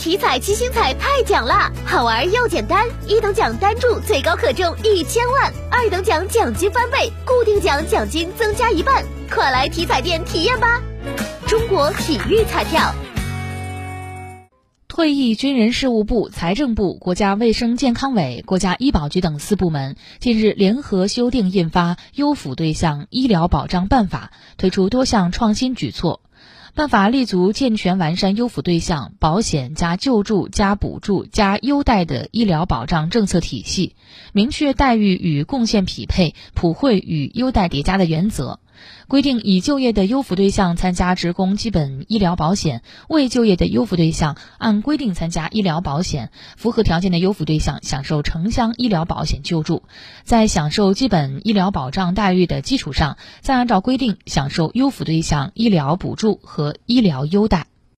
体彩七星彩太奖啦，好玩又简单，一等奖单注最高可中一千万，二等奖奖金翻倍，固定奖奖金增加一半，快来体彩店体验吧！中国体育彩票。退役军人事务部、财政部、国家卫生健康委、国家医保局等四部门近日联合修订印发《优抚对象医疗保障办法》，推出多项创新举措。办法立足健全完善优抚对象保险加救助加补助加优待的医疗保障政策体系，明确待遇与贡献匹配、普惠与优待叠加的原则。规定已就业的优抚对象参加职工基本医疗保险，未就业的优抚对象按规定参加医疗保险，符合条件的优抚对象享受城乡医疗保险救助，在享受基本医疗保障待遇的基础上，再按照规定享受优抚对象医疗补助和和医疗优待。